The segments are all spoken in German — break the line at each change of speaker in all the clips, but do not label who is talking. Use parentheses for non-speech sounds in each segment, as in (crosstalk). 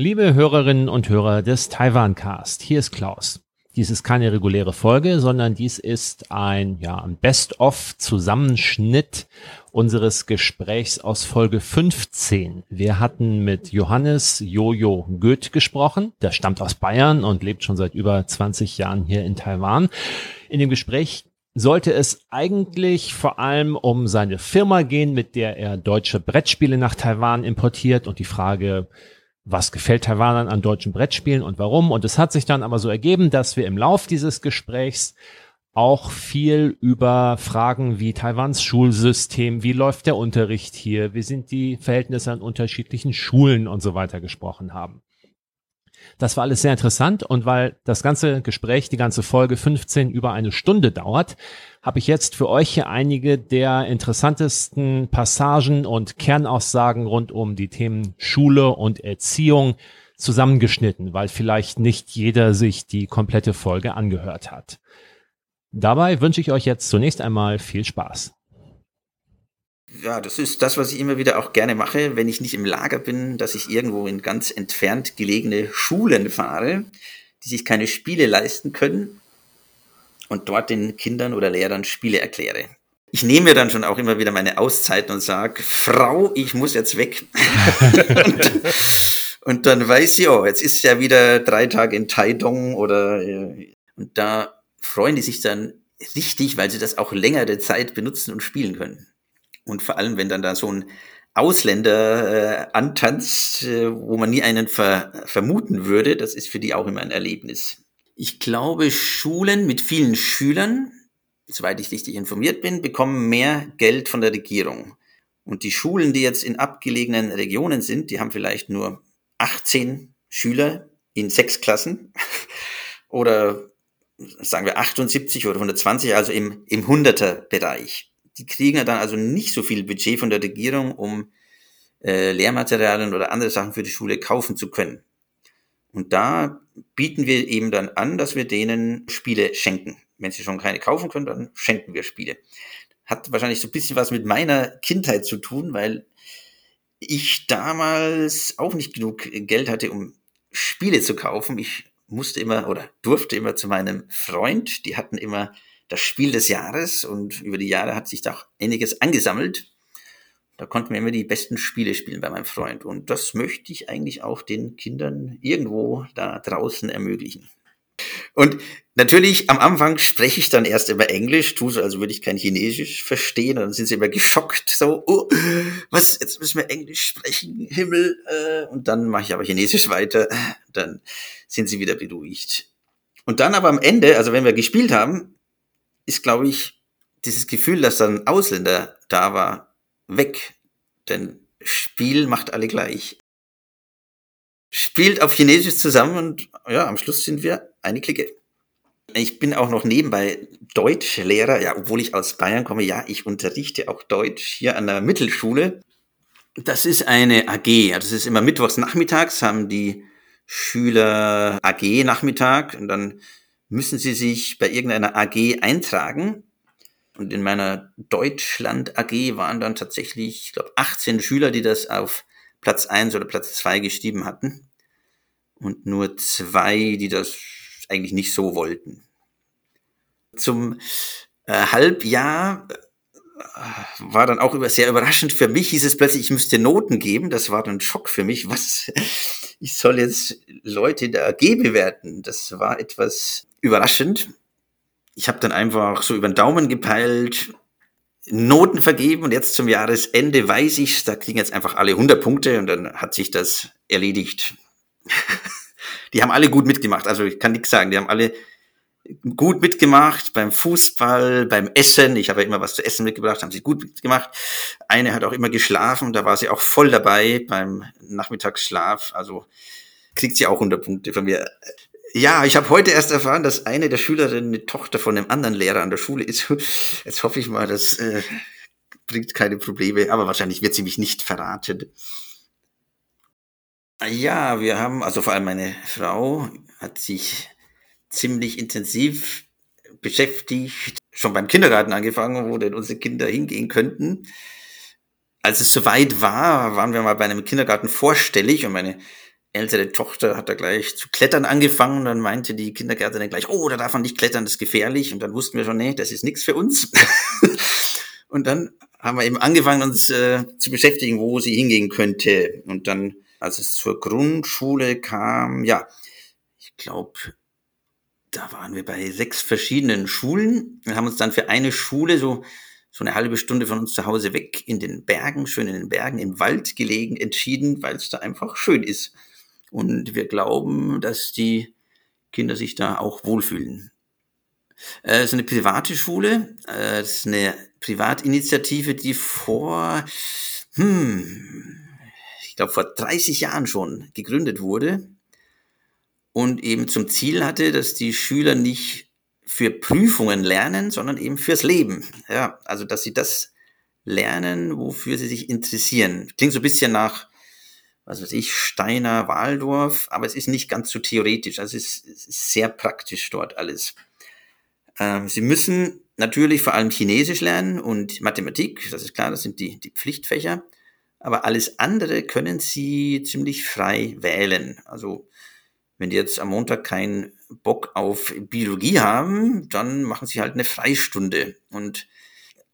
Liebe Hörerinnen und Hörer des Taiwan-Cast, hier ist Klaus. Dies ist keine reguläre Folge, sondern dies ist ein, ja, ein Best-of-Zusammenschnitt unseres Gesprächs aus Folge 15. Wir hatten mit Johannes Jojo Goeth gesprochen. Der stammt aus Bayern und lebt schon seit über 20 Jahren hier in Taiwan. In dem Gespräch sollte es eigentlich vor allem um seine Firma gehen, mit der er deutsche Brettspiele nach Taiwan importiert und die Frage, was gefällt Taiwanern an deutschen Brettspielen und warum. Und es hat sich dann aber so ergeben, dass wir im Lauf dieses Gesprächs auch viel über Fragen wie Taiwans Schulsystem, wie läuft der Unterricht hier, wie sind die Verhältnisse an unterschiedlichen Schulen und so weiter gesprochen haben. Das war alles sehr interessant und weil das ganze Gespräch, die ganze Folge 15 über eine Stunde dauert, habe ich jetzt für euch hier einige der interessantesten Passagen und Kernaussagen rund um die Themen Schule und Erziehung zusammengeschnitten, weil vielleicht nicht jeder sich die komplette Folge angehört hat. Dabei wünsche ich euch jetzt zunächst einmal viel Spaß.
Ja, das ist das, was ich immer wieder auch gerne mache, wenn ich nicht im Lager bin, dass ich irgendwo in ganz entfernt gelegene Schulen fahre, die sich keine Spiele leisten können und dort den Kindern oder Lehrern Spiele erkläre. Ich nehme mir dann schon auch immer wieder meine Auszeiten und sage, Frau, ich muss jetzt weg. und, (laughs) und, dann weiß sie, oh, jetzt ist ja wieder drei Tage in Taidong oder äh, und da freuen die sich dann richtig, weil sie das auch längere Zeit benutzen und spielen können. Und vor allem, wenn dann da so ein Ausländer äh, antanzt, äh, wo man nie einen ver vermuten würde, das ist für die auch immer ein Erlebnis. Ich glaube, Schulen mit vielen Schülern, soweit ich richtig informiert bin, bekommen mehr Geld von der Regierung. Und die Schulen, die jetzt in abgelegenen Regionen sind, die haben vielleicht nur 18 Schüler in sechs Klassen (laughs) oder sagen wir 78 oder 120, also im, im 100er Bereich die kriegen ja dann also nicht so viel Budget von der Regierung, um äh, Lehrmaterialien oder andere Sachen für die Schule kaufen zu können. Und da bieten wir eben dann an, dass wir denen Spiele schenken. Wenn sie schon keine kaufen können, dann schenken wir Spiele. Hat wahrscheinlich so ein bisschen was mit meiner Kindheit zu tun, weil ich damals auch nicht genug Geld hatte, um Spiele zu kaufen. Ich musste immer oder durfte immer zu meinem Freund, die hatten immer das Spiel des Jahres und über die Jahre hat sich da auch einiges angesammelt. Da konnten wir immer die besten Spiele spielen bei meinem Freund. Und das möchte ich eigentlich auch den Kindern irgendwo da draußen ermöglichen. Und natürlich am Anfang spreche ich dann erst immer Englisch, tue so, als würde ich kein Chinesisch verstehen. Und dann sind sie immer geschockt, so, oh, was, jetzt müssen wir Englisch sprechen, Himmel. Äh, und dann mache ich aber Chinesisch weiter, dann sind sie wieder beruhigt. Und dann aber am Ende, also wenn wir gespielt haben, ist, glaube ich, dieses Gefühl, dass dann Ausländer da war, weg. Denn Spiel macht alle gleich. Spielt auf Chinesisch zusammen und ja, am Schluss sind wir eine Clique. Ich bin auch noch nebenbei Deutschlehrer, ja, obwohl ich aus Bayern komme. Ja, ich unterrichte auch Deutsch hier an der Mittelschule. Das ist eine AG. Das ist immer mittwochs nachmittags haben die Schüler AG Nachmittag und dann müssen Sie sich bei irgendeiner AG eintragen. Und in meiner Deutschland AG waren dann tatsächlich, ich glaube, 18 Schüler, die das auf Platz 1 oder Platz 2 geschrieben hatten. Und nur zwei, die das eigentlich nicht so wollten. Zum äh, Halbjahr war dann auch sehr überraschend für mich, hieß es plötzlich, ich müsste Noten geben. Das war dann ein Schock für mich. Was? Ich soll jetzt Leute in der AG bewerten. Das war etwas überraschend. Ich habe dann einfach so über den Daumen gepeilt, Noten vergeben und jetzt zum Jahresende weiß ich, da kriegen jetzt einfach alle 100 Punkte und dann hat sich das erledigt. (laughs) die haben alle gut mitgemacht, also ich kann nichts sagen, die haben alle gut mitgemacht beim Fußball, beim Essen. Ich habe ja immer was zu essen mitgebracht, haben sie gut mitgemacht. Eine hat auch immer geschlafen, da war sie auch voll dabei beim Nachmittagsschlaf. Also kriegt sie auch 100 Punkte von mir. Ja, ich habe heute erst erfahren, dass eine der Schülerinnen eine Tochter von einem anderen Lehrer an der Schule ist. (laughs) Jetzt hoffe ich mal, das äh, bringt keine Probleme, aber wahrscheinlich wird sie mich nicht verraten. Ja, wir haben, also vor allem meine Frau hat sich ziemlich intensiv beschäftigt, schon beim Kindergarten angefangen, wo denn unsere Kinder hingehen könnten. Als es soweit war, waren wir mal bei einem Kindergarten vorstellig und meine ältere Tochter hat da gleich zu klettern angefangen. Dann meinte die Kindergärtnerin gleich, oh, da darf man nicht klettern, das ist gefährlich. Und dann wussten wir schon, nee, das ist nichts für uns. (laughs) und dann haben wir eben angefangen, uns äh, zu beschäftigen, wo sie hingehen könnte. Und dann, als es zur Grundschule kam, ja, ich glaube, da waren wir bei sechs verschiedenen Schulen. Wir haben uns dann für eine Schule so so eine halbe Stunde von uns zu Hause weg in den Bergen, schön in den Bergen, im Wald gelegen, entschieden, weil es da einfach schön ist. Und wir glauben, dass die Kinder sich da auch wohlfühlen. Äh, es ist eine private Schule, äh, es ist eine Privatinitiative, die vor, hm, ich glaube vor 30 Jahren schon gegründet wurde und eben zum Ziel hatte, dass die Schüler nicht für Prüfungen lernen, sondern eben fürs Leben. Ja, also dass sie das lernen, wofür sie sich interessieren. Klingt so ein bisschen nach was weiß ich, Steiner, Waldorf, aber es ist nicht ganz so theoretisch. Also es ist, sehr praktisch dort alles. Ähm, Sie müssen natürlich vor allem Chinesisch lernen und Mathematik, das ist klar, das sind die, die Pflichtfächer. Aber alles andere können Sie ziemlich frei wählen. Also wenn die jetzt am Montag keinen Bock auf Biologie haben, dann machen Sie halt eine Freistunde. Und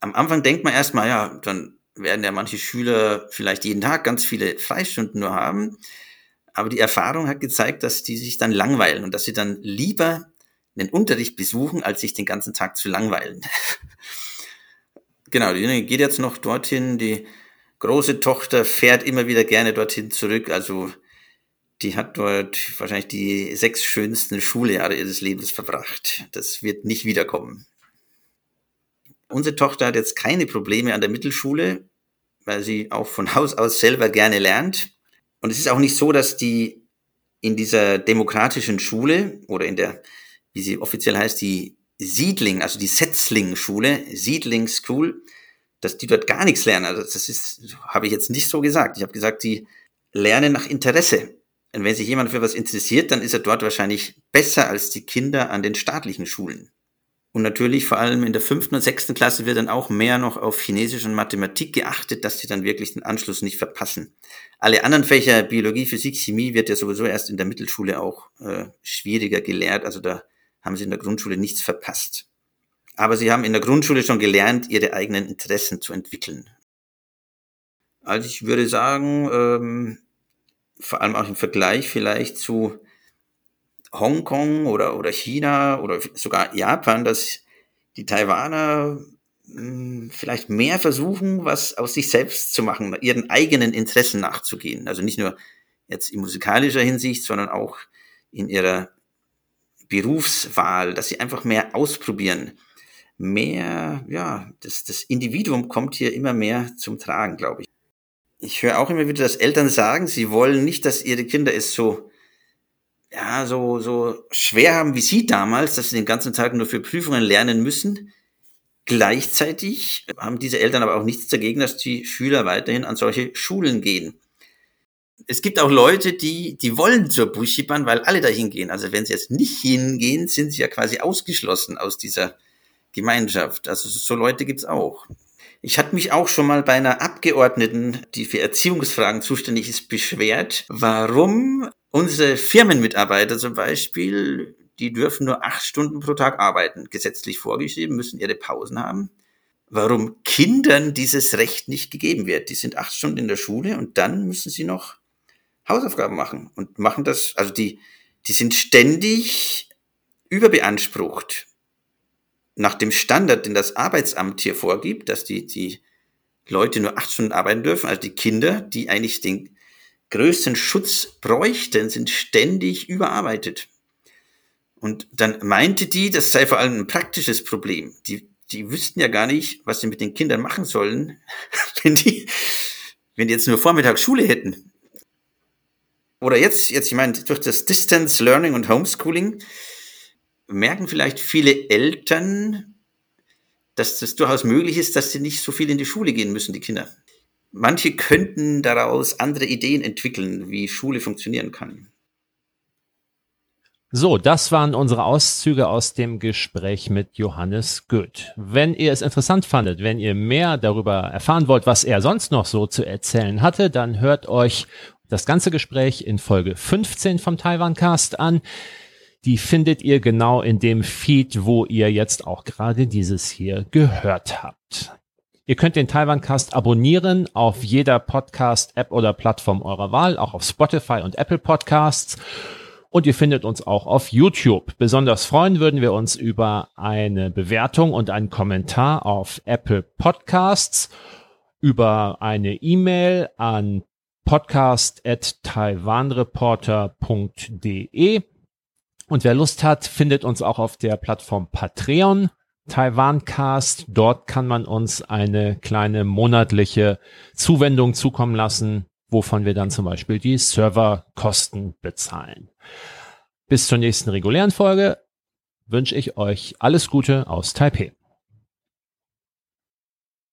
am Anfang denkt man erstmal, ja, dann werden ja manche Schüler vielleicht jeden Tag ganz viele Freistunden nur haben. Aber die Erfahrung hat gezeigt, dass die sich dann langweilen und dass sie dann lieber den Unterricht besuchen, als sich den ganzen Tag zu langweilen. (laughs) genau, die geht jetzt noch dorthin. Die große Tochter fährt immer wieder gerne dorthin zurück. Also die hat dort wahrscheinlich die sechs schönsten Schuljahre ihres Lebens verbracht. Das wird nicht wiederkommen. Unsere Tochter hat jetzt keine Probleme an der Mittelschule, weil sie auch von (laughs) Haus aus selber gerne lernt. Und es ist auch nicht so, dass die in dieser demokratischen Schule oder in der, wie sie offiziell heißt, die Siedling, also die Setzling-Schule, Siedling School, dass die dort gar nichts lernen. Also das ist, habe ich jetzt nicht so gesagt. Ich habe gesagt, die lernen nach Interesse. Und wenn sich jemand für was interessiert, dann ist er dort wahrscheinlich besser als die Kinder an den staatlichen Schulen. Und natürlich vor allem in der fünften und sechsten Klasse wird dann auch mehr noch auf Chinesisch und Mathematik geachtet, dass sie dann wirklich den Anschluss nicht verpassen. Alle anderen Fächer, Biologie, Physik, Chemie, wird ja sowieso erst in der Mittelschule auch äh, schwieriger gelehrt. Also da haben sie in der Grundschule nichts verpasst. Aber sie haben in der Grundschule schon gelernt, ihre eigenen Interessen zu entwickeln. Also ich würde sagen, ähm, vor allem auch im Vergleich vielleicht zu Hongkong oder, oder China oder sogar Japan, dass die Taiwaner hm, vielleicht mehr versuchen, was aus sich selbst zu machen, ihren eigenen Interessen nachzugehen. Also nicht nur jetzt in musikalischer Hinsicht, sondern auch in ihrer Berufswahl, dass sie einfach mehr ausprobieren. Mehr, ja, das, das Individuum kommt hier immer mehr zum Tragen, glaube ich. Ich höre auch immer wieder, dass Eltern sagen, sie wollen nicht, dass ihre Kinder es so ja, so, so schwer haben wie Sie damals, dass Sie den ganzen Tag nur für Prüfungen lernen müssen. Gleichzeitig haben diese Eltern aber auch nichts dagegen, dass die Schüler weiterhin an solche Schulen gehen. Es gibt auch Leute, die, die wollen zur Bushiban, weil alle dahin gehen. Also wenn sie jetzt nicht hingehen, sind sie ja quasi ausgeschlossen aus dieser Gemeinschaft. Also so Leute gibt's auch. Ich hatte mich auch schon mal bei einer Abgeordneten, die für Erziehungsfragen zuständig ist, beschwert, warum unsere Firmenmitarbeiter zum Beispiel, die dürfen nur acht Stunden pro Tag arbeiten, gesetzlich vorgeschrieben, müssen ihre Pausen haben. Warum Kindern dieses Recht nicht gegeben wird. Die sind acht Stunden in der Schule und dann müssen sie noch Hausaufgaben machen und machen das, also die, die sind ständig überbeansprucht nach dem Standard, den das Arbeitsamt hier vorgibt, dass die, die Leute nur acht Stunden arbeiten dürfen, also die Kinder, die eigentlich den größten Schutz bräuchten, sind ständig überarbeitet. Und dann meinte die, das sei vor allem ein praktisches Problem. Die, die wüssten ja gar nicht, was sie mit den Kindern machen sollen, (laughs) wenn die, wenn die jetzt nur Vormittags Schule hätten. Oder jetzt, jetzt, ich meine, durch das Distance Learning und Homeschooling merken vielleicht viele Eltern, dass das durchaus möglich ist, dass sie nicht so viel in die Schule gehen müssen, die Kinder. Manche könnten daraus andere Ideen entwickeln, wie Schule funktionieren kann.
So, das waren unsere Auszüge aus dem Gespräch mit Johannes Goeth. Wenn ihr es interessant fandet, wenn ihr mehr darüber erfahren wollt, was er sonst noch so zu erzählen hatte, dann hört euch das ganze Gespräch in Folge 15 vom Taiwan-Cast an. Die findet ihr genau in dem Feed, wo ihr jetzt auch gerade dieses hier gehört habt. Ihr könnt den Taiwan-Cast abonnieren auf jeder Podcast-App oder Plattform eurer Wahl, auch auf Spotify und Apple Podcasts. Und ihr findet uns auch auf YouTube. Besonders freuen würden wir uns über eine Bewertung und einen Kommentar auf Apple Podcasts, über eine E-Mail an podcast.taiwanreporter.de. Und wer Lust hat, findet uns auch auf der Plattform Patreon. Taiwancast. Dort kann man uns eine kleine monatliche Zuwendung zukommen lassen, wovon wir dann zum Beispiel die Serverkosten bezahlen. Bis zur nächsten regulären Folge wünsche ich euch alles Gute aus Taipei.